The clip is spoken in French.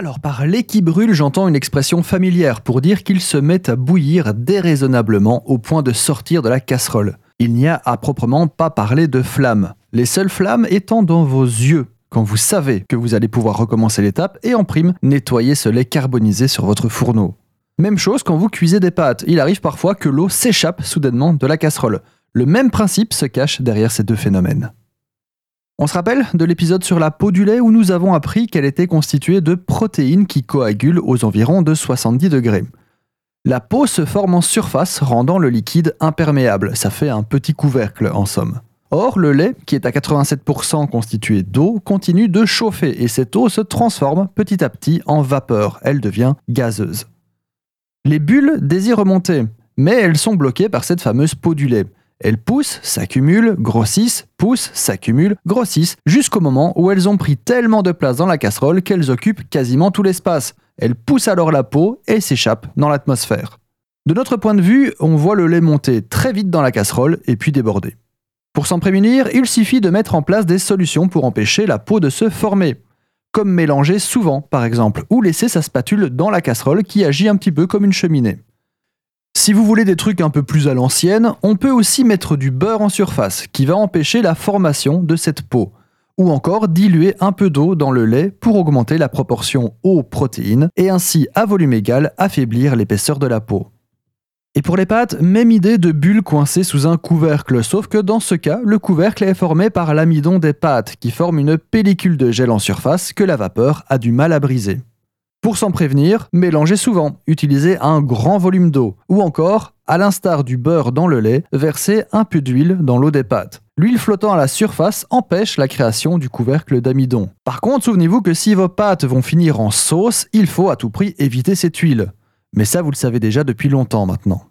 Alors par lait qui brûle, j'entends une expression familière pour dire qu'il se met à bouillir déraisonnablement au point de sortir de la casserole. Il n'y a à proprement pas parler de flammes. Les seules flammes étant dans vos yeux, quand vous savez que vous allez pouvoir recommencer l'étape et en prime nettoyer ce lait carbonisé sur votre fourneau. Même chose quand vous cuisez des pâtes, il arrive parfois que l'eau s'échappe soudainement de la casserole. Le même principe se cache derrière ces deux phénomènes. On se rappelle de l'épisode sur la peau du lait où nous avons appris qu'elle était constituée de protéines qui coagulent aux environs de 70 degrés. La peau se forme en surface, rendant le liquide imperméable. Ça fait un petit couvercle en somme. Or, le lait, qui est à 87% constitué d'eau, continue de chauffer et cette eau se transforme petit à petit en vapeur. Elle devient gazeuse. Les bulles désirent remonter, mais elles sont bloquées par cette fameuse peau du lait. Elles poussent, s'accumulent, grossissent, poussent, s'accumulent, grossissent, jusqu'au moment où elles ont pris tellement de place dans la casserole qu'elles occupent quasiment tout l'espace. Elles poussent alors la peau et s'échappent dans l'atmosphère. De notre point de vue, on voit le lait monter très vite dans la casserole et puis déborder. Pour s'en prémunir, il suffit de mettre en place des solutions pour empêcher la peau de se former. Comme mélanger souvent, par exemple, ou laisser sa spatule dans la casserole qui agit un petit peu comme une cheminée. Si vous voulez des trucs un peu plus à l'ancienne, on peut aussi mettre du beurre en surface qui va empêcher la formation de cette peau. Ou encore diluer un peu d'eau dans le lait pour augmenter la proportion eau-protéine et ainsi à volume égal affaiblir l'épaisseur de la peau. Et pour les pâtes, même idée de bulle coincée sous un couvercle, sauf que dans ce cas, le couvercle est formé par l'amidon des pâtes qui forme une pellicule de gel en surface que la vapeur a du mal à briser. Pour s'en prévenir, mélangez souvent, utilisez un grand volume d'eau, ou encore, à l'instar du beurre dans le lait, versez un peu d'huile dans l'eau des pâtes. L'huile flottant à la surface empêche la création du couvercle d'amidon. Par contre, souvenez-vous que si vos pâtes vont finir en sauce, il faut à tout prix éviter cette huile. Mais ça, vous le savez déjà depuis longtemps maintenant.